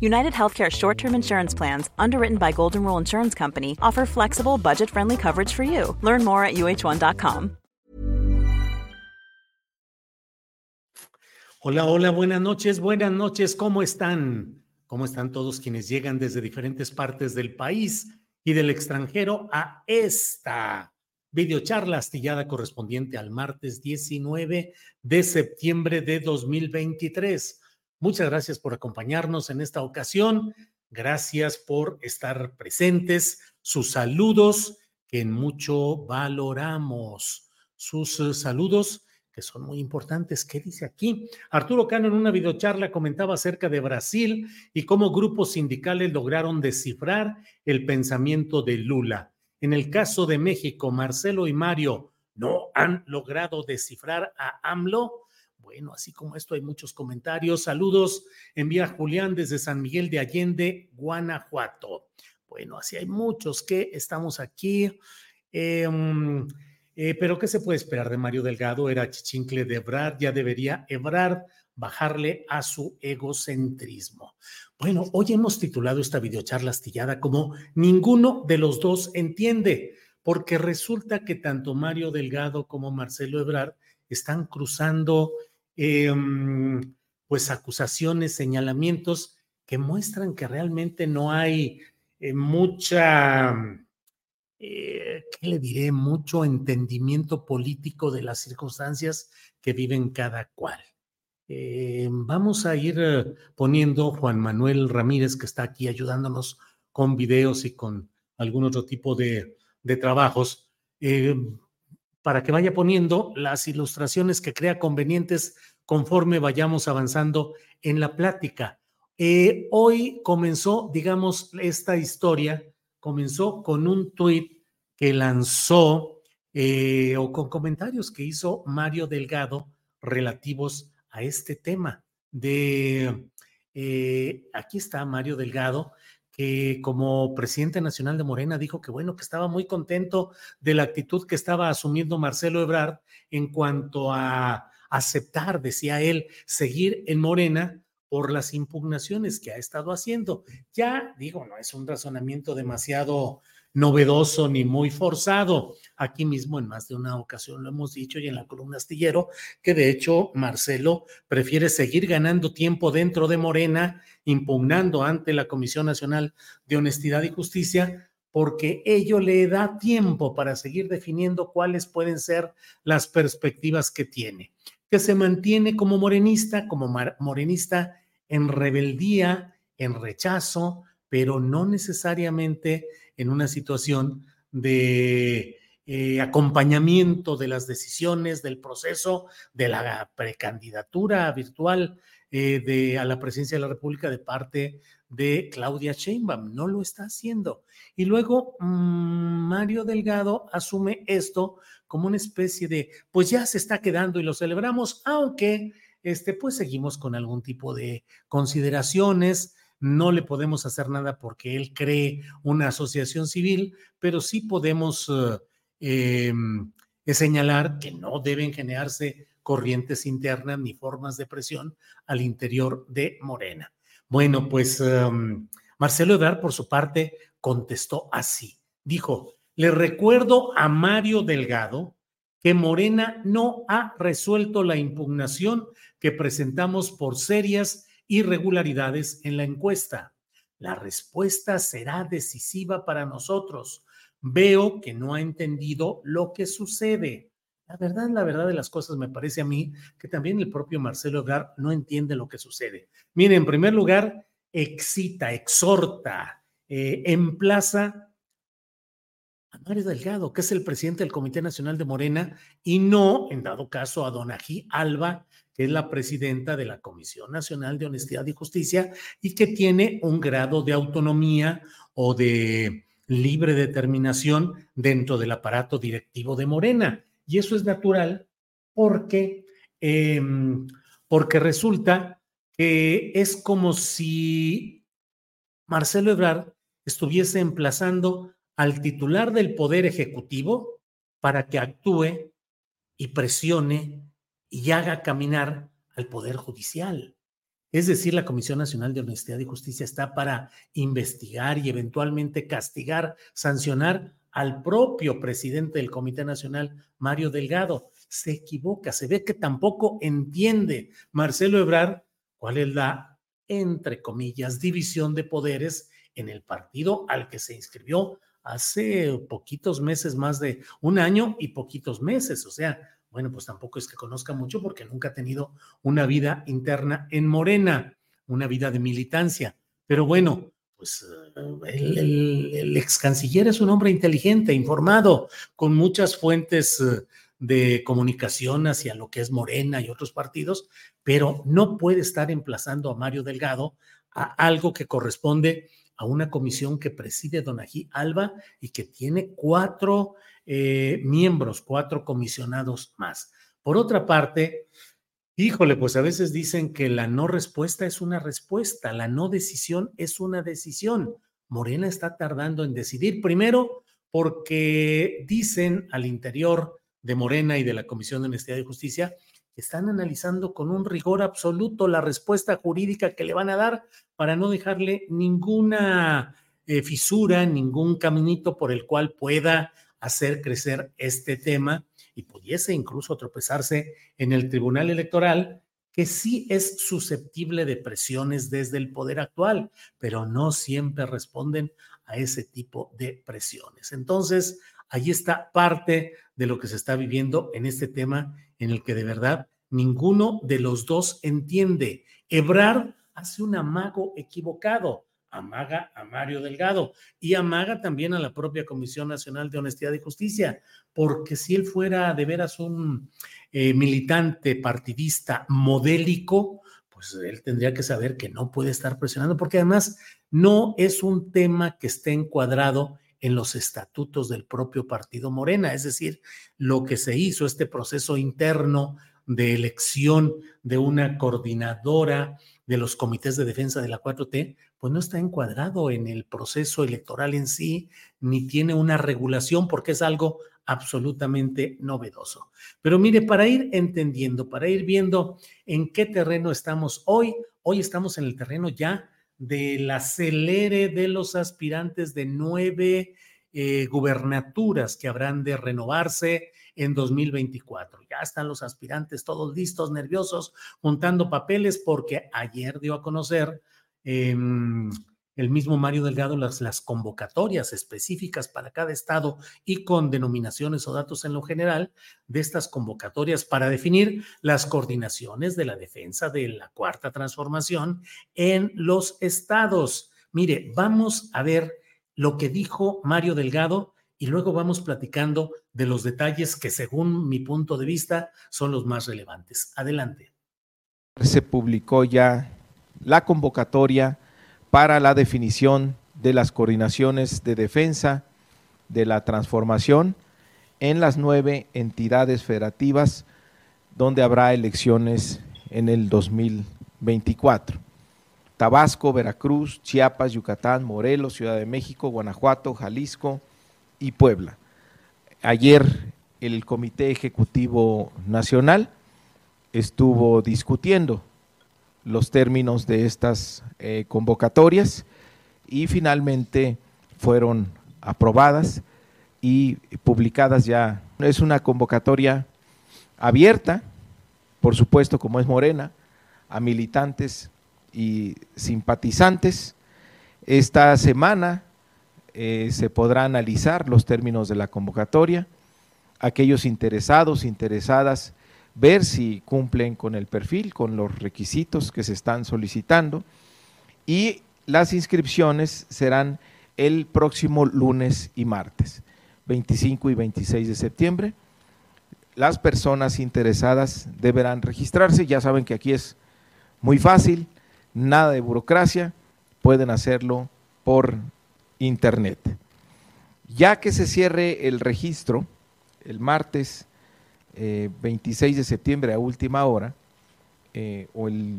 United Healthcare short term insurance plans, underwritten by Golden Rule Insurance Company, offer flexible, budget friendly coverage for you. Learn more at uh1.com. Hola, hola, buenas noches, buenas noches, ¿cómo están? ¿Cómo están todos quienes llegan desde diferentes partes del país y del extranjero a esta videocharla astillada correspondiente al martes 19 de septiembre de 2023? Muchas gracias por acompañarnos en esta ocasión. Gracias por estar presentes. Sus saludos que en mucho valoramos. Sus eh, saludos que son muy importantes. ¿Qué dice aquí? Arturo Cano en una videocharla comentaba acerca de Brasil y cómo grupos sindicales lograron descifrar el pensamiento de Lula. En el caso de México, Marcelo y Mario no han logrado descifrar a AMLO. Bueno, así como esto hay muchos comentarios. Saludos, envía Julián desde San Miguel de Allende, Guanajuato. Bueno, así hay muchos que estamos aquí. Em, eh, pero ¿qué se puede esperar de Mario Delgado? Era chichincle de Ebrard, ya debería Ebrard bajarle a su egocentrismo. Bueno, hoy hemos titulado esta videocharla astillada como Ninguno de los dos entiende, porque resulta que tanto Mario Delgado como Marcelo Ebrard están cruzando Em, pues acusaciones, señalamientos que muestran que realmente no hay eh, mucha, eh, ¿qué le diré? Mucho entendimiento político de las circunstancias que viven cada cual. Em, vamos a ir eh, poniendo Juan Manuel Ramírez, que está aquí ayudándonos con videos y con algún otro tipo de, de trabajos, para que vaya poniendo las ilustraciones que crea convenientes conforme vayamos avanzando en la plática. Eh, hoy comenzó, digamos, esta historia, comenzó con un tuit que lanzó eh, o con comentarios que hizo Mario Delgado relativos a este tema de, eh, aquí está Mario Delgado, que como presidente nacional de Morena dijo que bueno, que estaba muy contento de la actitud que estaba asumiendo Marcelo Ebrard en cuanto a aceptar, decía él, seguir en Morena por las impugnaciones que ha estado haciendo. Ya digo, no es un razonamiento demasiado novedoso ni muy forzado. Aquí mismo en más de una ocasión lo hemos dicho y en la columna astillero, que de hecho Marcelo prefiere seguir ganando tiempo dentro de Morena, impugnando ante la Comisión Nacional de Honestidad y Justicia, porque ello le da tiempo para seguir definiendo cuáles pueden ser las perspectivas que tiene que se mantiene como morenista, como morenista en rebeldía, en rechazo, pero no necesariamente en una situación de eh, acompañamiento de las decisiones, del proceso de la precandidatura virtual eh, de, a la presidencia de la República de parte de Claudia Sheinbaum. No lo está haciendo. Y luego mm, Mario Delgado asume esto como una especie de, pues ya se está quedando y lo celebramos, aunque este, pues seguimos con algún tipo de consideraciones. No le podemos hacer nada porque él cree una asociación civil, pero sí podemos eh, em, señalar que no deben generarse corrientes internas ni formas de presión al interior de Morena. Bueno, pues em, Marcelo Ebrard, por su parte, contestó así. Dijo, le recuerdo a Mario Delgado que Morena no ha resuelto la impugnación que presentamos por serias irregularidades en la encuesta. La respuesta será decisiva para nosotros. Veo que no ha entendido lo que sucede. La verdad, la verdad de las cosas me parece a mí que también el propio Marcelo Ebrard no entiende lo que sucede. Mire, en primer lugar, excita, exhorta, eh, emplaza a Mario Delgado, que es el presidente del Comité Nacional de Morena, y no, en dado caso, a Donají Alba, que es la presidenta de la Comisión Nacional de Honestidad y Justicia y que tiene un grado de autonomía o de libre determinación dentro del aparato directivo de Morena. Y eso es natural porque, em, porque resulta que es como si Marcelo Ebrard estuviese emplazando al titular del Poder Ejecutivo para que actúe y presione y haga caminar al Poder Judicial. Es decir, la Comisión Nacional de Honestidad y Justicia está para investigar y eventualmente castigar, sancionar al propio presidente del Comité Nacional, Mario Delgado. Se equivoca, se ve que tampoco entiende Marcelo Ebrard cuál es la, entre comillas, división de poderes en el partido al que se inscribió hace poquitos meses, más de un año y poquitos meses. O sea, bueno, pues tampoco es que conozca mucho porque nunca ha tenido una vida interna en Morena, una vida de militancia. Pero bueno, pues eh, el, ex canciller es un hombre inteligente, informado, con muchas fuentes eh, de comunicación hacia lo que es Morena y otros partidos, pero no puede estar emplazando a Mario Delgado a algo que corresponde a una comisión que preside Donají Alba y que tiene cuatro eh, miembros, cuatro comisionados más. Por otra parte, híjole, pues a veces dicen que la no respuesta es una respuesta, la no decisión es una decisión. Morena está tardando en decidir, primero porque dicen al interior de Morena y de la Comisión de Honestidad y Justicia están analizando con un rigor absoluto la respuesta jurídica que le van a dar para no dejarle ninguna eh, fisura, ningún caminito por el cual pueda hacer crecer este tema y pudiese incluso tropezarse en el Tribunal Electoral, que sí es susceptible de presiones desde el poder actual, pero no siempre responden a ese tipo de presiones. Entonces, ahí está parte de lo que se está viviendo en este tema en el que de verdad ninguno de los dos entiende. Ebrard hace un amago equivocado amaga a Mario Delgado y amaga también a la propia Comisión Nacional de Honestidad y Justicia, porque si él fuera de veras un eh, militante partidista modélico, pues él tendría que saber que no puede estar presionando, porque además no es un tema que esté encuadrado en los estatutos del propio partido Morena, es decir, lo que se hizo, este proceso interno de elección de una coordinadora de los comités de defensa de la 4T, pues no está encuadrado en el proceso electoral en sí, ni tiene una regulación porque es algo absolutamente novedoso. Pero mire, para ir entendiendo, para ir viendo en qué terreno estamos hoy, hoy estamos en el terreno ya del acelere de los aspirantes de nueve eh, gubernaturas que habrán de renovarse en 2024. Ya están los aspirantes todos listos, nerviosos, juntando papeles porque ayer dio a conocer em, el mismo Mario Delgado las, las convocatorias específicas para cada estado y con denominaciones o datos en lo general de estas convocatorias para definir las coordinaciones de la defensa de la cuarta transformación en los estados. Mire, vamos a ver lo que dijo Mario Delgado y luego vamos platicando de los detalles que según mi punto de vista son los más relevantes. Adelante. Se publicó ya la convocatoria para la definición de las coordinaciones de defensa de la transformación en las nueve entidades federativas donde habrá elecciones en el 2024. Tabasco, Veracruz, Chiapas, Yucatán, Morelos, Ciudad de México, Guanajuato, Jalisco y Puebla. Ayer el Comité Ejecutivo Nacional estuvo discutiendo los términos de estas eh, convocatorias y finalmente fueron aprobadas y publicadas ya. Es una convocatoria abierta, por supuesto, como es Morena, a militantes y simpatizantes. Esta semana eh, se podrá analizar los términos de la convocatoria. aquellos interesados, interesadas, ver si cumplen con el perfil, con los requisitos que se están solicitando y las inscripciones serán el próximo lunes y martes, 25 y 26 de septiembre. Las personas interesadas deberán registrarse, ya saben que aquí es muy fácil, nada de burocracia, pueden hacerlo por internet. Ya que se cierre el registro el martes 26 eh, de septiembre a última hora eh, o el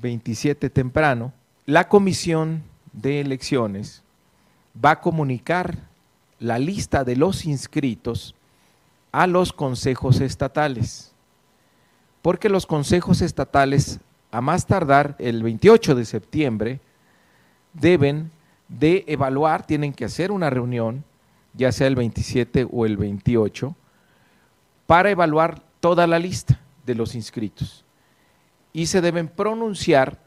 27 temprano, la comisión de elecciones va a comunicar la lista de los inscritos a los consejos estatales, porque los consejos estatales, a más tardar el 28 de septiembre, deben de evaluar, tienen que hacer una reunión, ya sea el 27 o el 28, para evaluar toda la lista de los inscritos. Y se deben pronunciar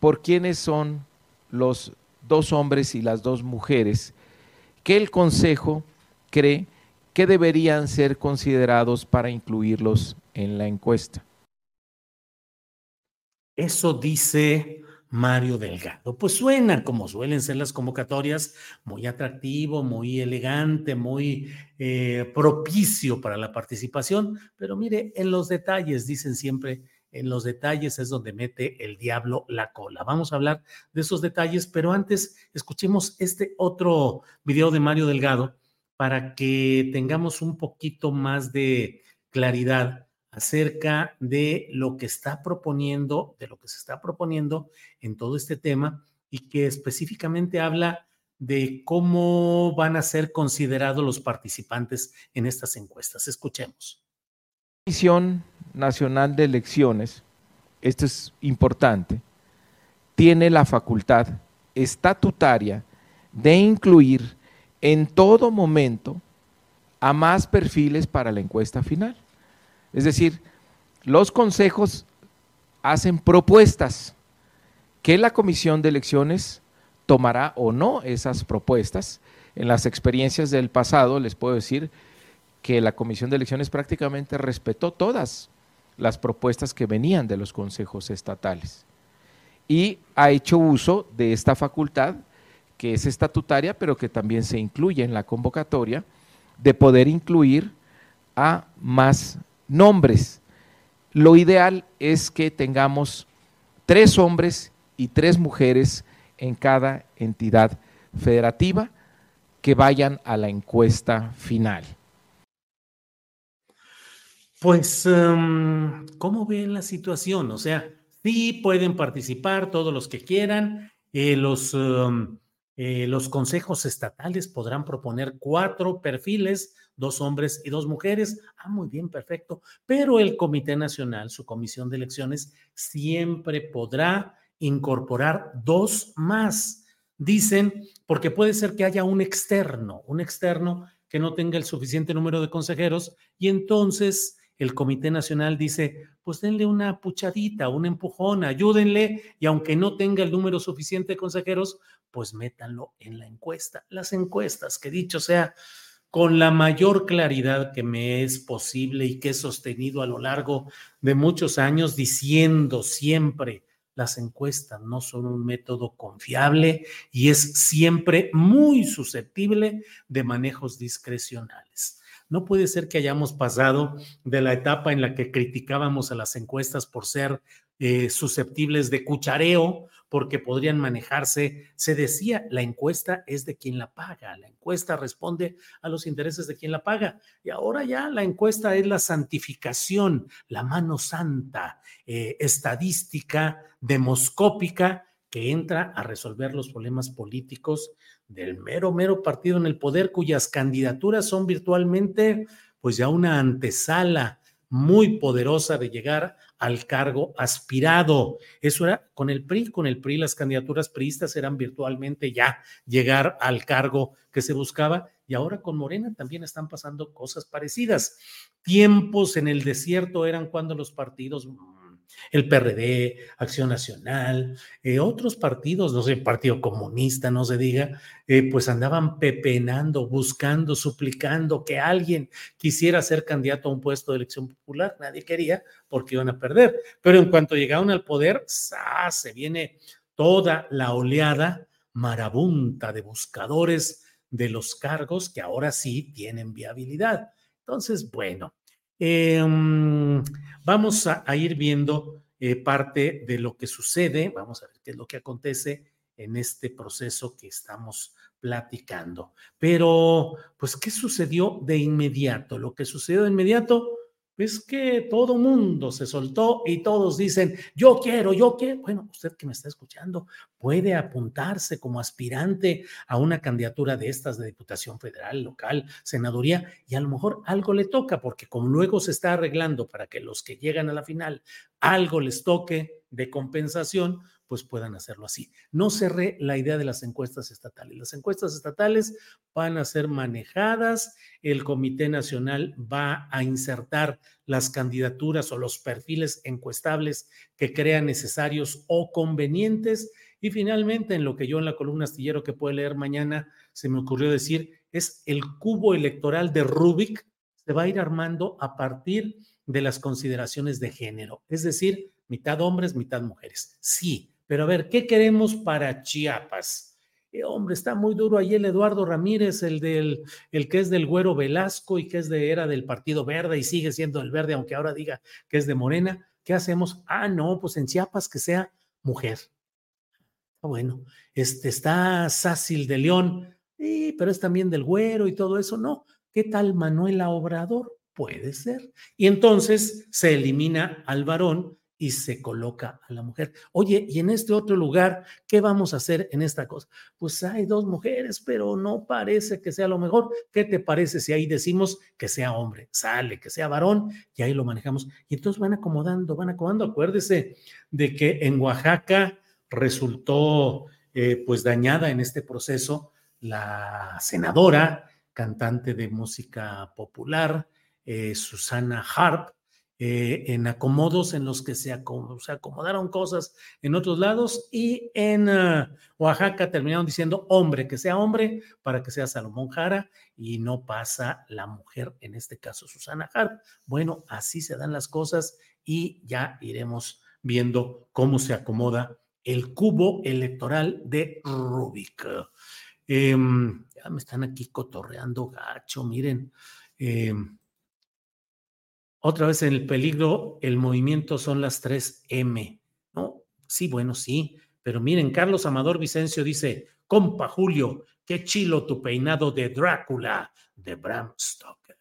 por quiénes son los dos hombres y las dos mujeres que el Consejo cree que deberían ser considerados para incluirlos en la encuesta. Eso dice Mario Delgado. Pues suena como suelen ser las convocatorias, muy atractivo, muy elegante, muy eh, propicio para la participación, pero mire, en los detalles, dicen siempre, en los detalles es donde mete el diablo la cola. Vamos a hablar de esos detalles, pero antes escuchemos este otro video de Mario Delgado para que tengamos un poquito más de claridad acerca de lo que está proponiendo, de lo que se está proponiendo en todo este tema y que específicamente habla de cómo van a ser considerados los participantes en estas encuestas. Escuchemos. Comisión Nacional de Elecciones, esto es importante, tiene la facultad estatutaria de incluir en todo momento a más perfiles para la encuesta final. Es decir, los consejos hacen propuestas que la comisión de elecciones tomará o no esas propuestas. En las experiencias del pasado les puedo decir que la comisión de elecciones prácticamente respetó todas las propuestas que venían de los consejos estatales y ha hecho uso de esta facultad que es estatutaria, pero que también se incluye en la convocatoria, de poder incluir a más nombres. Lo ideal es que tengamos tres hombres y tres mujeres en cada entidad federativa que vayan a la encuesta final. Pues, em, ¿cómo ven la situación? O sea, sí pueden participar todos los que quieran. Eh, los, em, eh, los consejos estatales podrán proponer cuatro perfiles dos hombres y dos mujeres. Ah, muy bien, perfecto. Pero el Comité Nacional, su comisión de elecciones, siempre podrá incorporar dos más. Dicen, porque puede ser que haya un externo, un externo que no tenga el suficiente número de consejeros y entonces el Comité Nacional dice, pues denle una puchadita, un empujón, ayúdenle y aunque no tenga el número suficiente de consejeros, pues métanlo en la encuesta. Las encuestas, que dicho sea, con la mayor claridad que me es posible y que he sostenido a lo largo de muchos años diciendo siempre las encuestas no son un método confiable y es siempre muy susceptible de manejos discrecionales. No puede ser que hayamos pasado de la etapa en la que criticábamos a las encuestas por ser eh, susceptibles de cuchareo, porque podrían manejarse. Se decía, la encuesta es de quien la paga, la encuesta responde a los intereses de quien la paga. Y ahora ya la encuesta es la santificación, la mano santa, eh, estadística, demoscópica, que entra a resolver los problemas políticos del mero, mero partido en el poder, cuyas candidaturas son virtualmente, pues ya una antesala muy poderosa de llegar al cargo aspirado. Eso era con el PRI, con el PRI las candidaturas priistas eran virtualmente ya llegar al cargo que se buscaba y ahora con Morena también están pasando cosas parecidas. Tiempos en el desierto eran cuando los partidos el PRD, Acción Nacional, eh, otros partidos, no sé, el Partido Comunista, no se diga, eh, pues andaban pepenando, buscando, suplicando que alguien quisiera ser candidato a un puesto de elección popular. Nadie quería porque iban a perder. Pero en cuanto llegaron al poder, se viene toda la oleada marabunta de buscadores de los cargos que ahora sí tienen viabilidad. Entonces, bueno, em, vamos a, ir viendo eh, parte de lo que sucede, vamos a ver qué es lo que acontece en este proceso que estamos platicando. Pero, pues, ¿qué sucedió de inmediato? Lo que sucedió de inmediato es que todo mundo se soltó y todos dicen, yo quiero, yo quiero. Bueno, usted que me está escuchando puede apuntarse como aspirante a una candidatura de estas de Diputación Federal, local, senaduría, y a lo mejor algo le toca, porque como luego se está arreglando para que los que llegan a la final algo les toque de compensación, pues puedan hacerlo así. No cerré la idea de las encuestas estatales. Las encuestas estatales van a ser manejadas, el Comité Nacional va a insertar las candidaturas o los perfiles encuestables que crean necesarios o convenientes. Y finalmente, en lo que yo en la columna astillero que puede leer mañana se me ocurrió decir, es el cubo electoral de Rubik, se va a ir armando a partir de las consideraciones de género, es decir, mitad hombres, mitad mujeres. Sí, pero a ver, ¿qué queremos para Chiapas? Eh, hombre, está muy duro ahí el Eduardo Ramírez, el del el que es del Güero Velasco y que es de era del Partido Verde y sigue siendo el verde, aunque ahora diga que es de Morena. ¿Qué hacemos? Ah, no, pues en Chiapas que sea mujer. Ah, bueno, este está Sácil de León, pero es también del Güero y todo eso. No, ¿qué tal Manuela Obrador? Puede ser. Y entonces se elimina al varón y se coloca a la mujer. Oye, y en este otro lugar, ¿qué vamos a hacer en esta cosa? Pues hay dos mujeres, pero no parece que sea lo mejor. ¿Qué te parece si ahí decimos que sea hombre? Sale, que sea varón, y ahí lo manejamos. Y entonces van acomodando, van acomodando. Acuérdese de que en Oaxaca resultó eh, pues dañada en este proceso la senadora, cantante de música popular, eh, Susana Harp, eh, en acomodos en los que se, acomodaron cosas en otros lados y en ah, Oaxaca terminaron diciendo hombre, que sea hombre para que sea Salomón Jara y no pasa la mujer, en este caso Susana Jara. Bueno, así se dan las cosas y ya iremos viendo cómo se acomoda el cubo electoral de Rubik. Em, ya me están aquí cotorreando gacho, miren. Eh, otra vez en el peligro, el movimiento son las tres M. ¿no? Sí, bueno, sí, pero miren, Carlos Amador Vicencio dice, compa Julio, qué chilo tu peinado de Drácula, de Bram Stoker.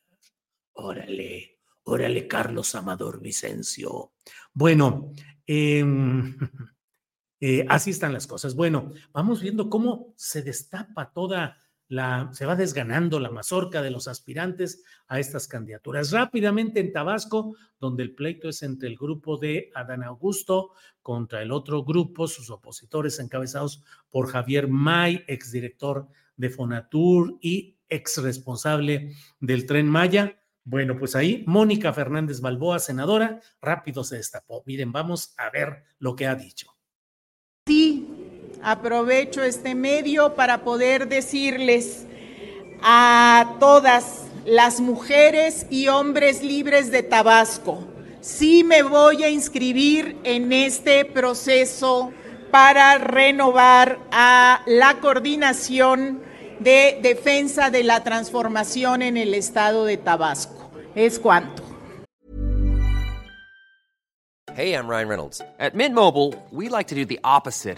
Órale, órale, Carlos Amador Vicencio. Bueno, em, eh, así están las cosas. Bueno, vamos viendo cómo se destapa toda se va desganando la mazorca de los aspirantes a estas candidaturas. Rápidamente en Tabasco, donde el pleito es entre el grupo de Adán Augusto contra el otro grupo, sus opositores encabezados por Javier May, exdirector de Fonatur y ex responsable del tren Maya. Bueno, pues ahí Mónica Fernández Balboa, senadora, rápido se destapó. Miren, vamos a ver lo que ha dicho. Aprovecho este medio para poder decirles a todas las mujeres y hombres libres de Tabasco, sí me voy a inscribir en este proceso para renovar a la coordinación de defensa de la transformación en el estado de Tabasco. Es cuanto. Hey, I'm Ryan Reynolds. At Mint Mobile, we like to do the opposite.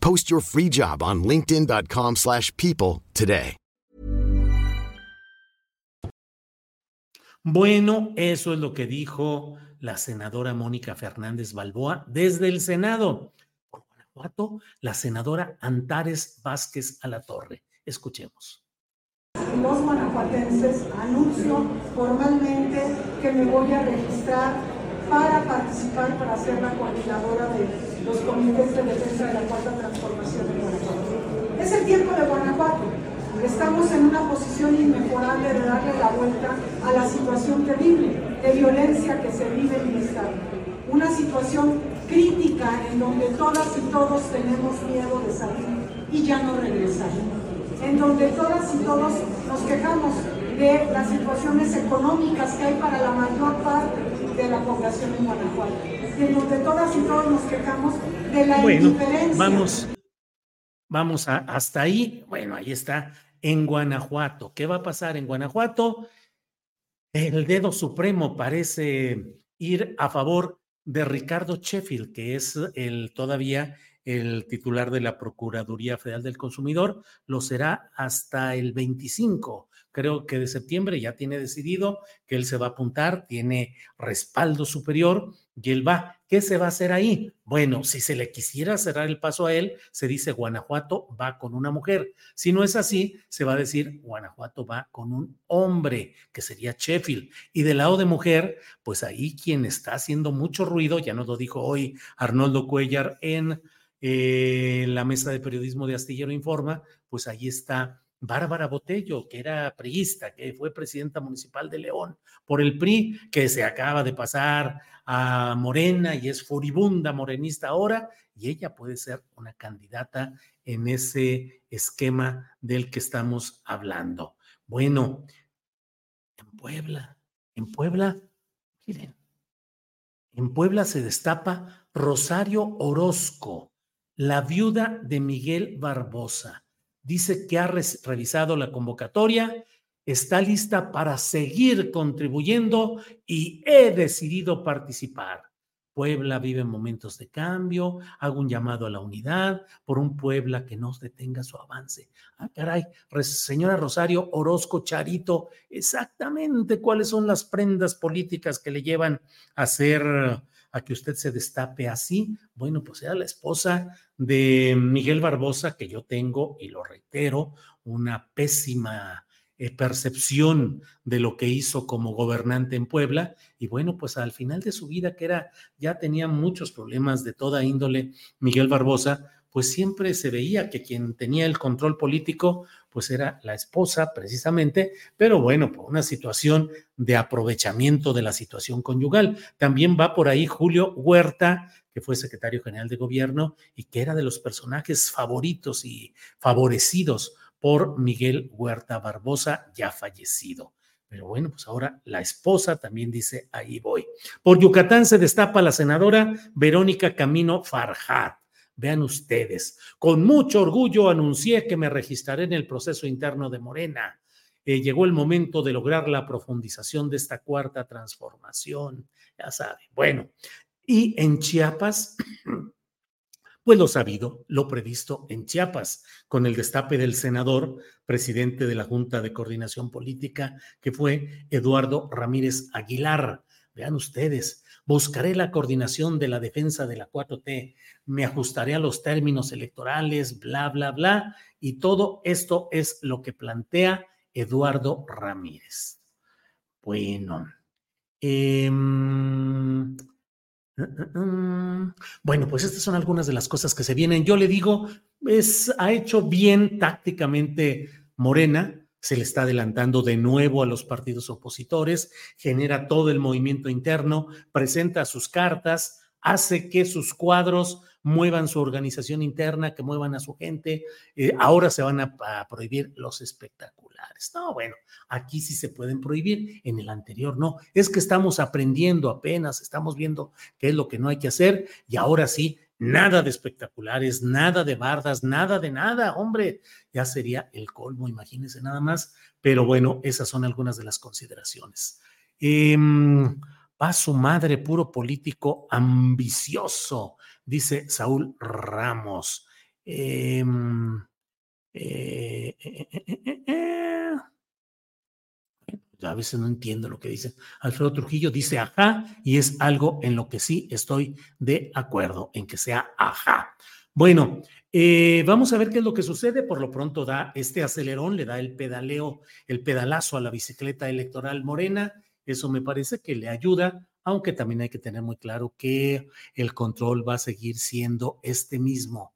Post your free job on linkedin.com/people slash people today. Bueno, eso es lo que dijo la senadora Mónica Fernández Balboa desde el Senado. Por Guanajuato, la senadora Antares Vázquez Alatorre. Escuchemos. los guanajuatenses anuncio formalmente que me voy a registrar para participar, para ser la coordinadora de los comités de defensa de la cuarta transformación de Guanajuato. Es el tiempo de Guanajuato. Estamos en una posición inmejorable de darle la vuelta a la situación terrible de violencia que se vive en el Estado. Una situación crítica en donde todas y todos tenemos miedo de salir y ya no regresar en donde todas y todos nos quejamos de las situaciones económicas que hay para la mayor parte de la población en Guanajuato, en donde todas y todos nos quejamos de la Bueno, indiferencia. vamos, vamos a- hasta ahí. Bueno, ahí está, en Guanajuato. ¿Qué va a pasar en Guanajuato? El dedo supremo parece ir a favor de Ricardo Sheffield, que es el todavía el titular de la Procuraduría Federal del Consumidor. Lo será hasta el 25, creo que de septiembre. Ya tiene decidido que él se va a apuntar, tiene respaldo superior y él va. ¿Qué se va a hacer ahí? Bueno, si se le quisiera cerrar el paso a él, se dice Guanajuato va con una mujer. Si no es así, se va a decir Guanajuato va con un hombre, que sería Sheffield. Y del lado de mujer, pues ahí quien está haciendo mucho ruido, ya nos lo dijo hoy Arnoldo Cuellar en eh, la mesa de periodismo de Astillero Informa, pues ahí está Bárbara Botello, que era priista, que fue presidenta municipal de León por el PRI, que se acaba de pasar a Morena y es furibunda morenista ahora, y ella puede ser una candidata en ese esquema del que estamos hablando. Bueno, en Puebla, en Puebla, miren, en Puebla se destapa Rosario Orozco, la viuda de Miguel Barbosa. Dice que ha revisado la convocatoria, está lista para seguir contribuyendo y he decidido participar. Puebla vive momentos de cambio, hago un llamado a la unidad por un Puebla que no detenga su avance. Ah, caray, señora Rosario Orozco Charito, exactamente cuáles son las prendas políticas que le llevan a hacer, a que usted se destape así. Bueno, pues era la esposa de Miguel Barbosa, que yo tengo, y lo reitero, una pésima eh, percepción de lo que hizo como gobernante en Puebla. Y bueno, pues al final de su vida, que era, ya tenía muchos problemas de toda índole, Miguel Barbosa, pues siempre se veía que quien tenía el control político, pues era la esposa precisamente, pero bueno, por una situación de aprovechamiento de la situación conyugal. También va por ahí Julio Huerta, que fue secretario general de gobierno y que era de los personajes favoritos y favorecidos por Miguel Huerta Barbosa, ya fallecido. Pero bueno, pues ahora la esposa también dice, ahí voy. Por Yucatán se destapa la senadora Verónica Camino Farjat. Vean ustedes, con mucho orgullo anuncié que me registraré en el proceso interno de Morena. Eh, llegó el momento de lograr la profundización de esta cuarta transformación, ya saben. Bueno, y en Chiapas, pues lo sabido, lo previsto en Chiapas, con el destape del senador, presidente de la Junta de Coordinación Política, que fue Eduardo Ramírez Aguilar. Vean ustedes, buscaré la coordinación de la defensa de la 4T, me ajustaré a los términos electorales, bla, bla, bla, y todo esto es lo que plantea Eduardo Ramírez. Bueno, em, bueno, pues estas son algunas de las cosas que se vienen. Yo le digo, es, ha hecho bien tácticamente Morena, se le está adelantando de nuevo a los partidos opositores, genera todo el movimiento interno, presenta sus cartas, hace que sus cuadros muevan su organización interna, que muevan a su gente. Eh, ahora se van a, a prohibir los espectaculares. No, bueno, aquí sí se pueden prohibir, en el anterior no. Es que estamos aprendiendo apenas, estamos viendo qué es lo que no hay que hacer y ahora sí nada de espectaculares, nada de bardas, nada de nada, hombre, ya sería el colmo, imagínense nada más. Pero bueno, esas son algunas de las consideraciones. Eh, va su madre, puro político ambicioso, dice Saúl Ramos. Em, eh, eh, eh, a veces no entiendo lo que dice. Alfredo Trujillo dice ajá y es algo en lo que sí estoy de acuerdo, en que sea ajá. Bueno, vamos a ver qué es lo que sucede. Por lo pronto da este acelerón, le da el pedaleo, el pedalazo a la bicicleta electoral morena. Eso me parece que le ayuda, aunque también hay que tener muy claro que el control va a seguir siendo este mismo.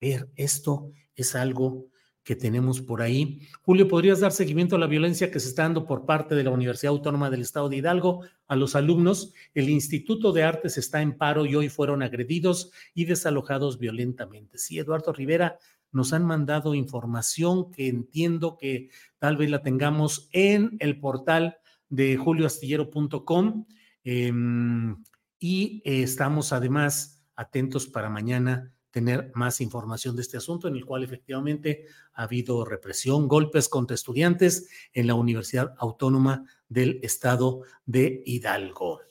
A ver, esto es algo que tenemos por ahí. Julio, ¿podrías dar seguimiento a la violencia que se está dando por parte de la Universidad Autónoma del Estado de Hidalgo a los alumnos? El Instituto de Artes está en paro y hoy fueron agredidos y desalojados violentamente. Sí, Eduardo Rivera, nos han mandado información que entiendo que tal vez la tengamos en el portal de julioastillero.com em, y estamos además atentos para mañana tener más información de este asunto, en el cual efectivamente ha habido represión, golpes contra estudiantes en la Universidad Autónoma del Estado de Hidalgo.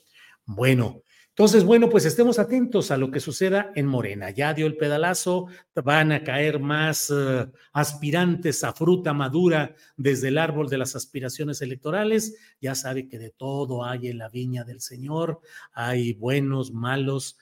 Bueno, entonces, bueno, pues estemos atentos a lo que suceda en Morena. Ya dio el pedalazo, van a caer más eh, aspirantes a fruta madura desde el árbol de las aspiraciones electorales. Ya sabe que de todo hay en la viña del Señor, hay buenos, malos,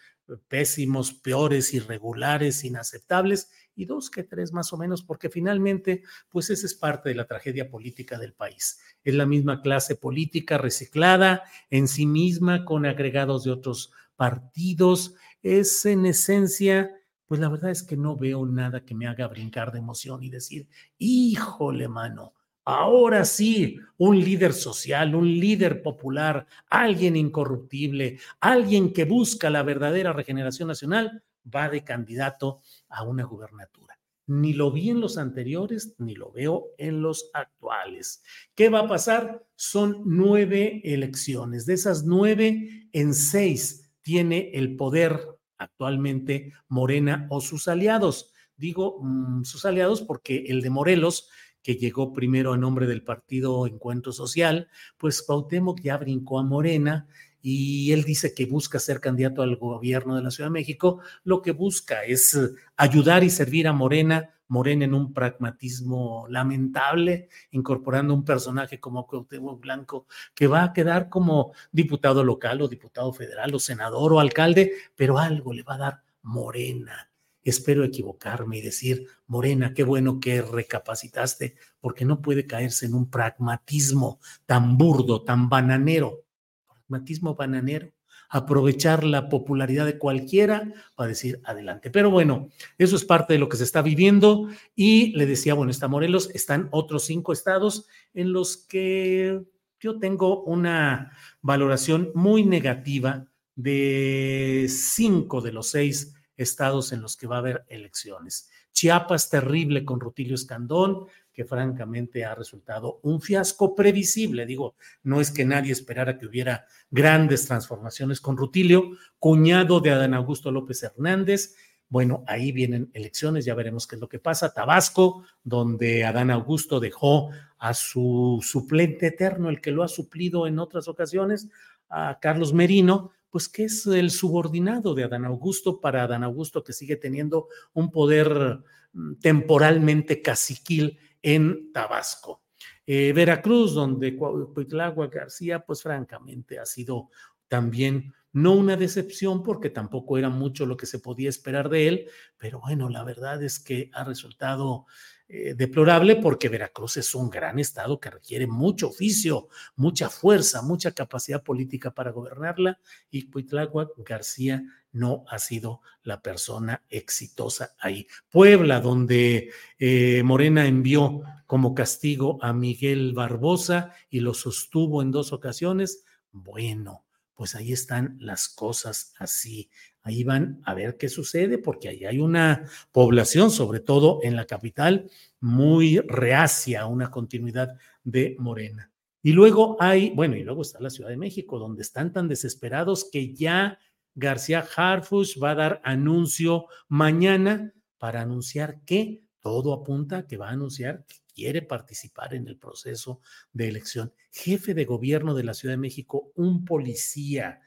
pésimos, peores, irregulares, inaceptables, y dos que tres más o menos, porque finalmente, pues esa es parte de la tragedia política del país. Es la misma clase política reciclada en sí misma con agregados de otros partidos. Es en esencia, pues la verdad es que no veo nada que me haga brincar de emoción y decir, híjole, mano, Ahora sí, un líder social, un líder popular, alguien incorruptible, alguien que busca la verdadera regeneración nacional, va de candidato a una gubernatura. Ni lo vi en los anteriores, ni lo veo en los actuales. ¿Qué va a pasar? Son nueve elecciones. De esas nueve, en seis tiene el poder actualmente Morena o sus aliados. Digo mm, sus aliados porque el de Morelos que llegó primero a nombre del partido Encuentro Social, pues Cuauhtémoc ya brincó a Morena y él dice que busca ser candidato al gobierno de la Ciudad de México, lo que busca es eh, ayudar y servir a Morena, Morena en un pragmatismo lamentable, incorporando un personaje como Cuauhtémoc Blanco, que va a quedar como diputado local o diputado federal o senador o alcalde, pero algo le va a dar Morena espero equivocarme y decir, Morena, qué bueno que recapacitaste, porque no puede caerse en un pragmatismo tan burdo, tan bananero. Pragmatismo bananero. Aprovechar la popularidad de cualquiera para decir adelante. Pero bueno, eso es parte de lo que se está viviendo. Y le decía, bueno, está Morelos, están otros cinco estados en los que yo tengo una valoración muy negativa de cinco de los seis estados en los que va a haber elecciones. Chiapas terrible con Rutilio Escandón, que francamente ha resultado un fiasco previsible. Digo, no es que nadie esperara que hubiera grandes transformaciones con Rutilio, cuñado de Adán Augusto López Hernández. Bueno, ahí vienen elecciones, ya veremos qué es lo que pasa. Tabasco, donde Adán Augusto dejó a su suplente eterno, el que lo ha suplido en otras ocasiones, a Carlos Merino, pues que es el subordinado de Adán Augusto para Adán Augusto que sigue teniendo un poder mm, temporalmente caciquil en Tabasco. Eh, Veracruz, donde Cuitlagua García, pues francamente ha sido también no una decepción porque tampoco era mucho lo que se podía esperar de él, pero bueno, la verdad es que ha resultado eh, deplorable porque Veracruz es un gran estado que requiere mucho oficio, mucha fuerza, mucha capacidad política para gobernarla y Cuitláhuac García no ha sido la persona exitosa ahí. Puebla, donde eh, Morena envió como castigo a Miguel Barbosa y lo sostuvo en dos ocasiones, bueno, pues ahí están las cosas así. Ahí van a ver qué sucede, porque ahí hay una población, sobre todo en la capital, muy reacia a una continuidad de Morena. Y luego hay, bueno, y luego está la Ciudad de México, donde están tan desesperados que ya García Harfush va a dar anuncio mañana para anunciar que todo apunta que va a anunciar que quiere participar en el proceso de elección. Jefe de gobierno de la Ciudad de México, un policía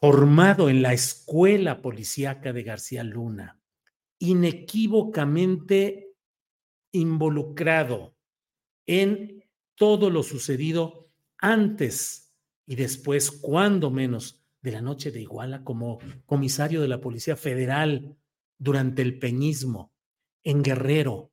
formado en la escuela policíaca de García Luna, inequívocamente involucrado en todo lo sucedido antes y después, cuando menos, de la noche de Iguala como comisario de la Policía Federal durante el peñismo en Guerrero.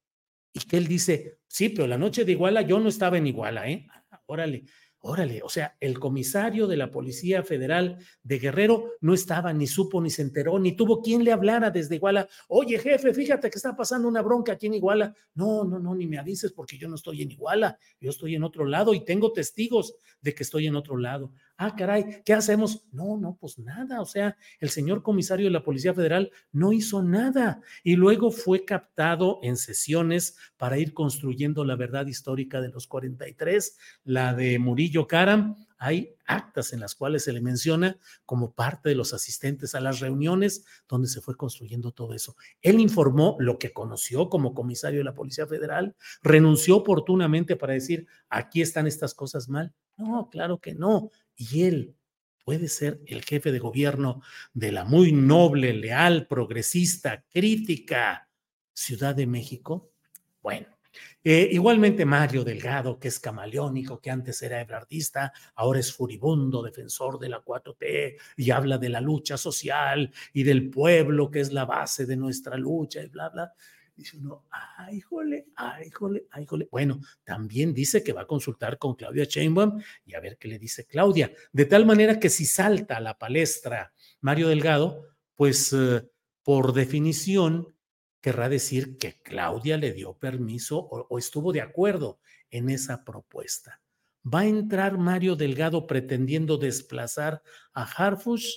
Y que él dice, sí, pero la noche de Iguala yo no estaba en Iguala, ¿eh? Ah, órale, Órale, o sea, el comisario de la Policía Federal de Guerrero no estaba, ni supo, ni se enteró, ni tuvo quien le hablara desde Iguala. Oye, jefe, fíjate que está pasando una bronca aquí en Iguala. No, no, no, ni me avises porque yo no estoy en Iguala, yo estoy en otro lado y tengo testigos de que estoy en otro lado. Ah, caray, ¿qué hacemos? No, no, pues nada. O sea, el señor comisario de la Policía Federal no hizo nada y luego fue captado en sesiones para ir construyendo la verdad histórica de los 43, la de Murillo Karam. Hay actas en las cuales se le menciona como parte de los asistentes a las reuniones donde se fue construyendo todo eso. Él informó lo que conoció como comisario de la Policía Federal, renunció oportunamente para decir, aquí están estas cosas mal. No, claro que no y él puede ser el jefe de gobierno de la muy noble, leal, progresista, crítica Ciudad de México? Bueno, eh, igualmente Mario Delgado, que es camaleónico, que antes era ebrardista, ahora es furibundo, defensor de la 4T y habla de la lucha social y del pueblo, que es la base de nuestra lucha y bla, bla. Dice uno, ay, jole, ay, jole, ay, jole. Bueno, también dice que va a consultar con Claudia Sheinbaum y a ver qué le dice Claudia. De tal manera que si salta a la palestra Mario Delgado, pues eh, por definición querrá decir que Claudia le dio permiso o, estuvo de acuerdo en esa propuesta. ¿Va a entrar Mario Delgado pretendiendo desplazar a Harfush?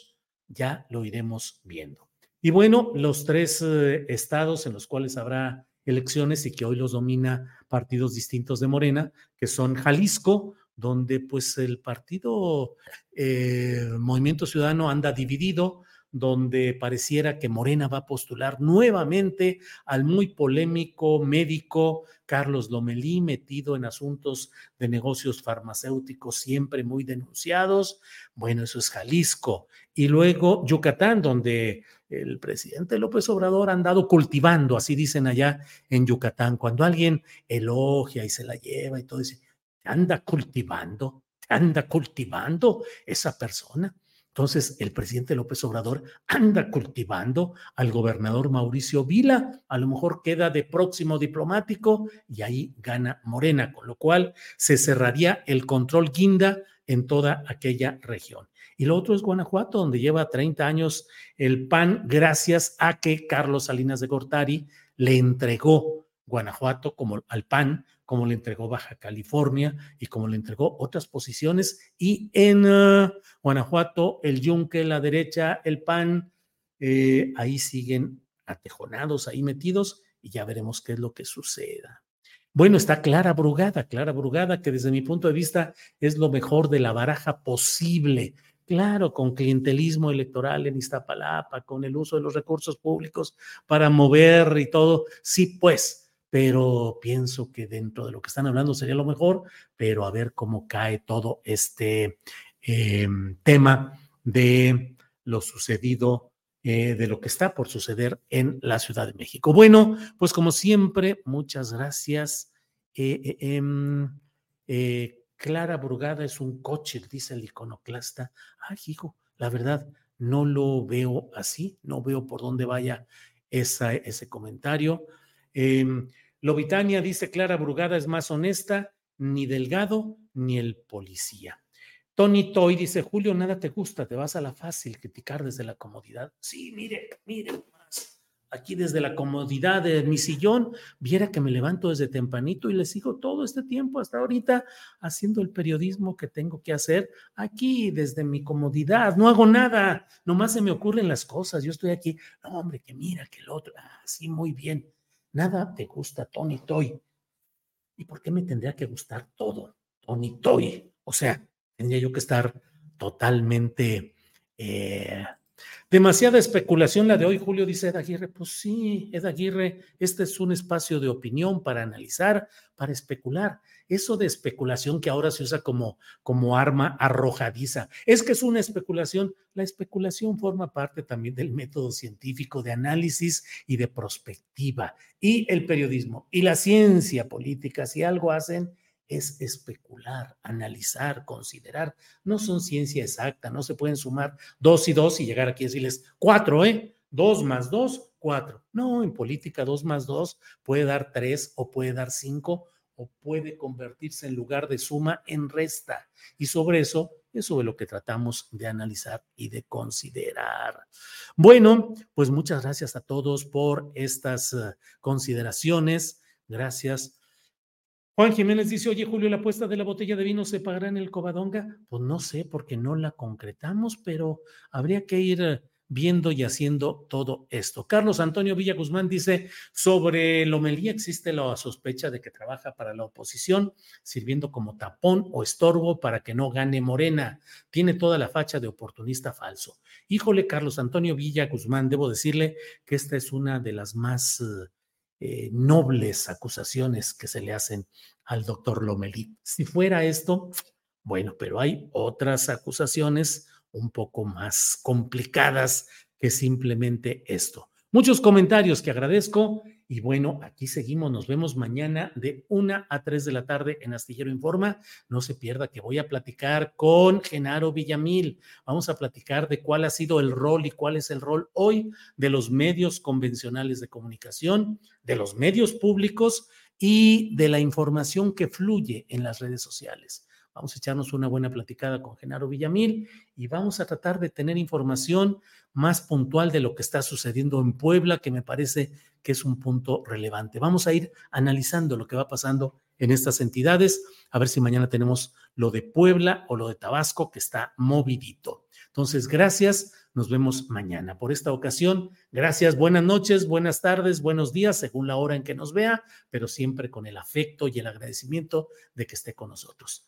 Ya lo iremos viendo. Y bueno, los tres eh, estados en los cuales habrá elecciones y que hoy los domina partidos distintos de Morena, que son Jalisco, donde pues el partido eh, Movimiento Ciudadano anda dividido, donde pareciera que Morena va a postular nuevamente al muy polémico médico Carlos Lomelí, metido en asuntos de negocios farmacéuticos siempre muy denunciados. Bueno, eso es Jalisco. Y luego Yucatán, donde el presidente López Obrador ha andado cultivando, así dicen allá en Yucatán, cuando alguien elogia y se la lleva y todo, dice, anda cultivando, anda cultivando esa persona. Entonces, el presidente López Obrador anda cultivando al gobernador Mauricio Vila, a lo mejor queda de próximo diplomático y ahí gana Morena, con lo cual se cerraría el control guinda en toda aquella región. Y lo otro es Guanajuato, donde lleva 30 años el PAN, gracias a que Carlos Salinas de Gortari le entregó Guanajuato como al PAN, como le entregó Baja California y como le entregó otras posiciones. Y en uh, Guanajuato, el Yunque, la derecha, el PAN, eh, ahí siguen atejonados, ahí metidos, y ya veremos qué es lo que suceda. Bueno, está Clara Brugada, Clara Brugada, que desde mi punto de vista es lo mejor de la baraja posible Claro, con clientelismo electoral en Iztapalapa, con el uso de los recursos públicos para mover y todo, sí, pues, pero pienso que dentro de lo que están hablando sería lo mejor, pero a ver cómo cae todo este em, tema de lo sucedido, eh, de lo que está por suceder en la Ciudad de México. Bueno, pues como siempre, muchas gracias. Eh, eh, em, Clara Brugada es un coche, dice el iconoclasta. Ay, hijo, la verdad, no lo veo así, no veo por dónde vaya ese comentario. Eh, Lobitania dice, Clara Brugada es más honesta, ni Delgado, ni el policía. Tony Toy dice, Julio, nada te gusta, te vas a la fácil, criticar desde la comodidad. Sí, mire, mire, aquí desde la comodidad de mi sillón, viera que me levanto desde tempranito y le sigo todo este tiempo hasta ahorita haciendo el periodismo que tengo que hacer aquí desde mi comodidad. No hago nada, nomás se me ocurren las cosas. Yo estoy aquí, no, hombre, que mira, que el otro, así ah, muy bien. Nada te gusta, Tony Toy. ¿Y por qué me tendría que gustar todo, Tony Toy? O sea, tendría yo que estar totalmente Eh, demasiada especulación la de hoy, Julio, dice Ed Aguirre. Pues sí, Ed Aguirre, este es un espacio de opinión para analizar, para especular. Eso de especulación que ahora se usa como, como arma arrojadiza, es que es una especulación. La especulación forma parte también del método científico de análisis y de prospectiva. Y el periodismo y la ciencia política, si algo hacen, es especular, analizar, considerar. No son ciencia exacta, no se pueden sumar dos y dos y llegar aquí y decirles cuatro, ¿eh? Dos más dos, cuatro. No, en política dos más dos puede dar tres o puede dar cinco o puede convertirse en lugar de suma en resta. Y sobre eso es sobre lo que tratamos de analizar y de considerar. Bueno, pues muchas gracias a todos por estas eh, consideraciones. Gracias Juan Jiménez dice, oye Julio, ¿la apuesta de la botella de vino se pagará en el Covadonga? Pues no sé, porque no la concretamos, pero habría que ir eh, viendo y haciendo todo esto. Carlos Antonio Villa Guzmán dice, sobre Lomelía existe la sospecha de que trabaja para la oposición, sirviendo como tapón o estorbo para que no gane Morena. Tiene toda la facha de oportunista falso. Híjole, Carlos Antonio Villa Guzmán, debo decirle que esta es una de las más... Eh, eh, nobles acusaciones que se le hacen al doctor Lomelí. Si fuera esto, bueno, pero hay otras acusaciones un poco más complicadas que simplemente esto. Muchos comentarios que agradezco y bueno, aquí seguimos, nos vemos mañana de una a tres de la tarde en Astillero Informa. No se pierda que voy a platicar con Genaro Villamil. Vamos a platicar de cuál ha sido el rol y cuál es el rol hoy de los medios convencionales de comunicación, de los medios públicos y de la información que fluye en las redes sociales. Vamos a echarnos una buena platicada con Genaro Villamil y vamos a tratar de tener información más puntual de lo que está sucediendo en Puebla, que me parece que es un punto relevante. Vamos a ir analizando lo que va pasando en estas entidades, a ver si mañana tenemos lo de Puebla o lo de Tabasco, que está movidito. Entonces, gracias, nos vemos mañana. Por esta ocasión, gracias, buenas noches, buenas tardes, buenos días, según la hora en que nos vea, pero siempre con el afecto y el agradecimiento de que esté con nosotros.